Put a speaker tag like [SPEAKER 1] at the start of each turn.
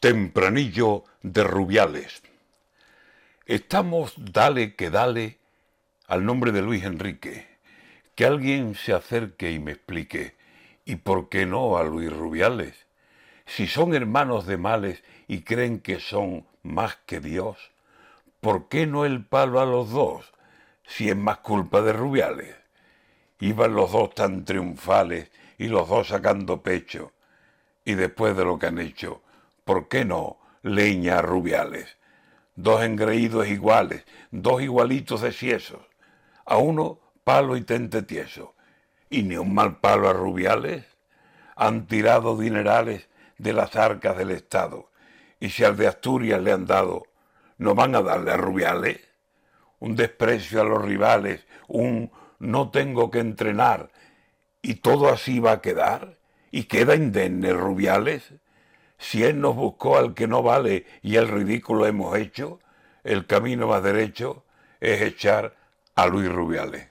[SPEAKER 1] Tempranillo de Rubiales. Estamos dale que dale al nombre de Luis Enrique. Que alguien se acerque y me explique. ¿Y por qué no a Luis Rubiales? Si son hermanos de males y creen que son más que Dios, ¿por qué no el palo a los dos? Si es más culpa de Rubiales. Iban los dos tan triunfales y los dos sacando pecho. Y después de lo que han hecho, ¿por qué no leña rubiales? Dos engreídos iguales, dos igualitos de ciesos. A uno palo y tente tieso. Y ni un mal palo a rubiales. Han tirado dinerales de las arcas del Estado. Y si al de Asturias le han dado, ¿no van a darle a rubiales? Un desprecio a los rivales, un no tengo que entrenar. ¿Y todo así va a quedar? ¿Y queda indemne rubiales? Si Él nos buscó al que no vale y el ridículo hemos hecho, el camino más derecho es echar a Luis Rubiales.